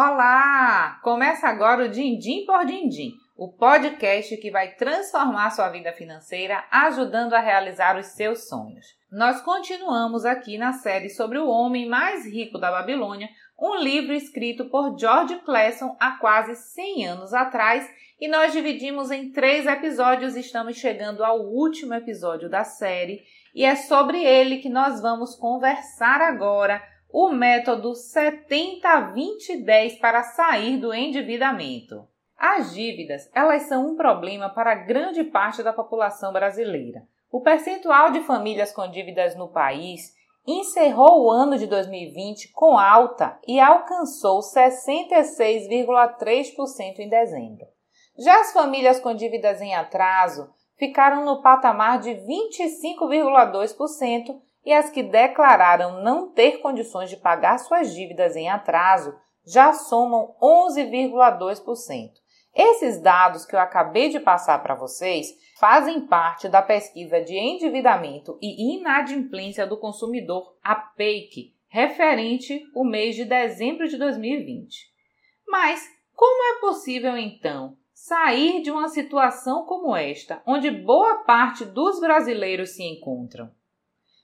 Olá! Começa agora o Dindim por Dindim, o podcast que vai transformar sua vida financeira, ajudando a realizar os seus sonhos. Nós continuamos aqui na série sobre o homem mais rico da Babilônia, um livro escrito por George Clason há quase 100 anos atrás, e nós dividimos em três episódios, estamos chegando ao último episódio da série, e é sobre ele que nós vamos conversar agora o método 70-20-10 para sair do endividamento. As dívidas, elas são um problema para grande parte da população brasileira. O percentual de famílias com dívidas no país encerrou o ano de 2020 com alta e alcançou 66,3% em dezembro. Já as famílias com dívidas em atraso ficaram no patamar de 25,2% e as que declararam não ter condições de pagar suas dívidas em atraso já somam 11,2%. Esses dados que eu acabei de passar para vocês fazem parte da pesquisa de endividamento e inadimplência do consumidor, a PEIC, referente o mês de dezembro de 2020. Mas como é possível então sair de uma situação como esta, onde boa parte dos brasileiros se encontram?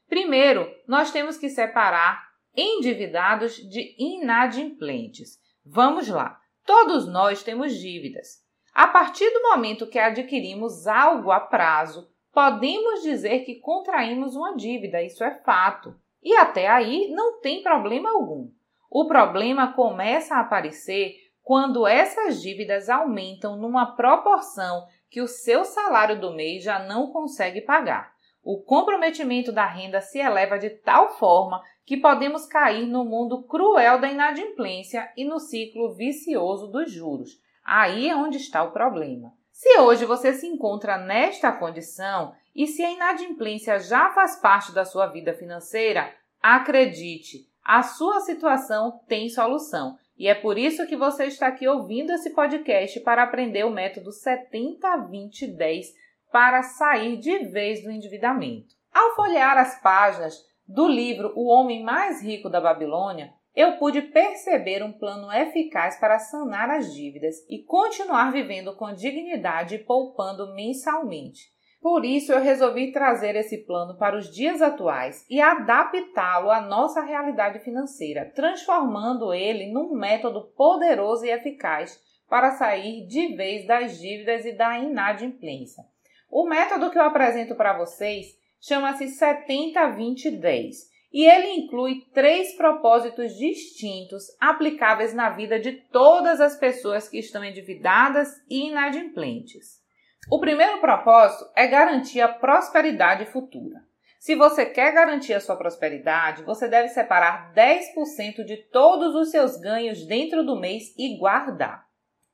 Primeiro, nós temos que separar endividados de inadimplentes. Vamos lá. Todos nós temos dívidas. A partir do momento que adquirimos algo a prazo, podemos dizer que contraímos uma dívida, isso é fato. E até aí não tem problema algum. O problema começa a aparecer quando essas dívidas aumentam numa proporção que o seu salário do mês já não consegue pagar o comprometimento da renda se eleva de tal forma que podemos cair no mundo cruel da inadimplência e no ciclo vicioso dos juros. Aí é onde está o problema. Se hoje você se encontra nesta condição e se a inadimplência já faz parte da sua vida financeira, acredite, a sua situação tem solução. E é por isso que você está aqui ouvindo esse podcast para aprender o método 70 20 10 para sair de vez do endividamento. Ao folhear as páginas do livro O Homem Mais Rico da Babilônia, eu pude perceber um plano eficaz para sanar as dívidas e continuar vivendo com dignidade e poupando mensalmente. Por isso, eu resolvi trazer esse plano para os dias atuais e adaptá-lo à nossa realidade financeira, transformando ele num método poderoso e eficaz para sair de vez das dívidas e da inadimplência. O método que eu apresento para vocês chama-se 70-20-10 e ele inclui três propósitos distintos aplicáveis na vida de todas as pessoas que estão endividadas e inadimplentes. O primeiro propósito é garantir a prosperidade futura. Se você quer garantir a sua prosperidade, você deve separar 10% de todos os seus ganhos dentro do mês e guardar.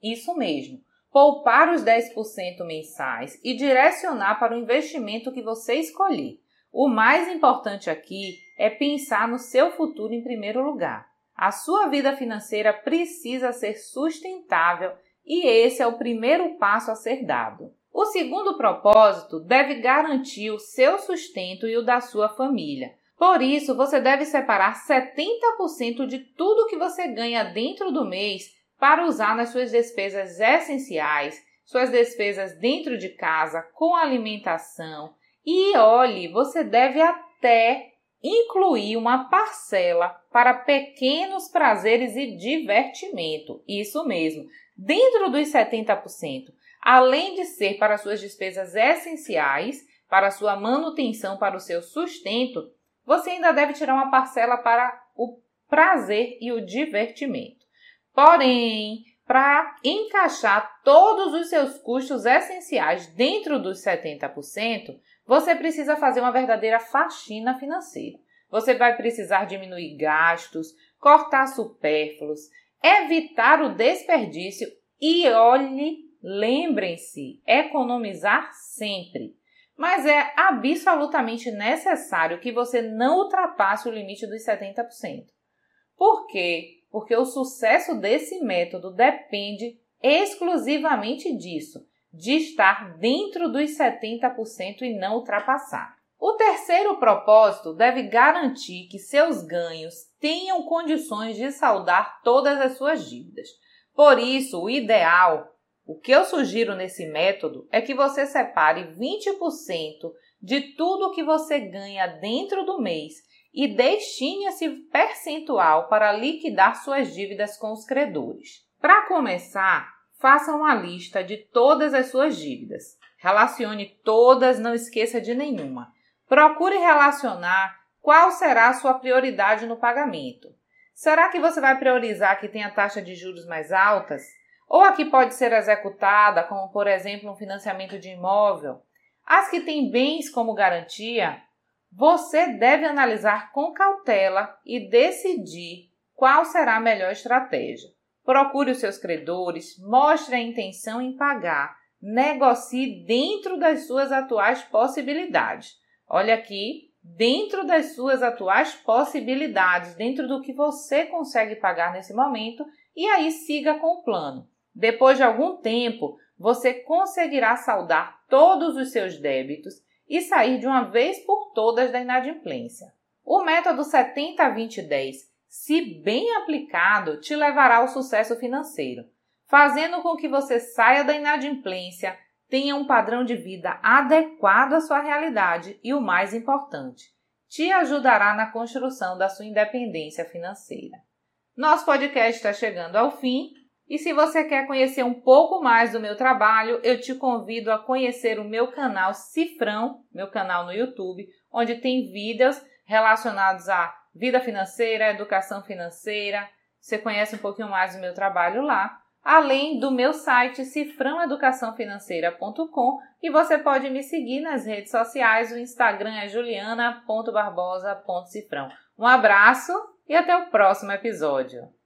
Isso mesmo poupar os 10% mensais e direcionar para o investimento que você escolher. O mais importante aqui é pensar no seu futuro em primeiro lugar. A sua vida financeira precisa ser sustentável e esse é o primeiro passo a ser dado. O segundo propósito deve garantir o seu sustento e o da sua família. Por isso, você deve separar 70% de tudo que você ganha dentro do mês para usar nas suas despesas essenciais, suas despesas dentro de casa, com alimentação. E olhe, você deve até incluir uma parcela para pequenos prazeres e divertimento. Isso mesmo, dentro dos 70%. Além de ser para suas despesas essenciais, para sua manutenção, para o seu sustento, você ainda deve tirar uma parcela para o prazer e o divertimento. Porém, para encaixar todos os seus custos essenciais dentro dos 70%, você precisa fazer uma verdadeira faxina financeira. Você vai precisar diminuir gastos, cortar supérfluos, evitar o desperdício e olhe, lembrem-se, economizar sempre. Mas é absolutamente necessário que você não ultrapasse o limite dos 70%. Por quê? Porque o sucesso desse método depende exclusivamente disso, de estar dentro dos 70% e não ultrapassar. O terceiro propósito deve garantir que seus ganhos tenham condições de saldar todas as suas dívidas. Por isso, o ideal, o que eu sugiro nesse método é que você separe 20% de tudo que você ganha dentro do mês e destine esse percentual para liquidar suas dívidas com os credores. Para começar, faça uma lista de todas as suas dívidas. Relacione todas, não esqueça de nenhuma. Procure relacionar qual será a sua prioridade no pagamento. Será que você vai priorizar que tem a taxa de juros mais altas? Ou a que pode ser executada, como por exemplo um financiamento de imóvel? As que têm bens como garantia? Você deve analisar com cautela e decidir qual será a melhor estratégia. Procure os seus credores, mostre a intenção em pagar, negocie dentro das suas atuais possibilidades. Olha aqui, dentro das suas atuais possibilidades, dentro do que você consegue pagar nesse momento, e aí siga com o plano. Depois de algum tempo, você conseguirá saldar todos os seus débitos e sair de uma vez por todas da inadimplência. O método 70-20-10, se bem aplicado, te levará ao sucesso financeiro, fazendo com que você saia da inadimplência, tenha um padrão de vida adequado à sua realidade e, o mais importante, te ajudará na construção da sua independência financeira. Nosso podcast está chegando ao fim e se você quer conhecer um pouco mais do meu trabalho, eu te convido a conhecer o meu canal Cifrão, meu canal no YouTube, onde tem vídeos relacionados à vida financeira, educação financeira. Você conhece um pouquinho mais do meu trabalho lá além do meu site cifrãoeducaçãofinanceira.com e você pode me seguir nas redes sociais, o Instagram é juliana.barbosa.cifrão. Um abraço e até o próximo episódio.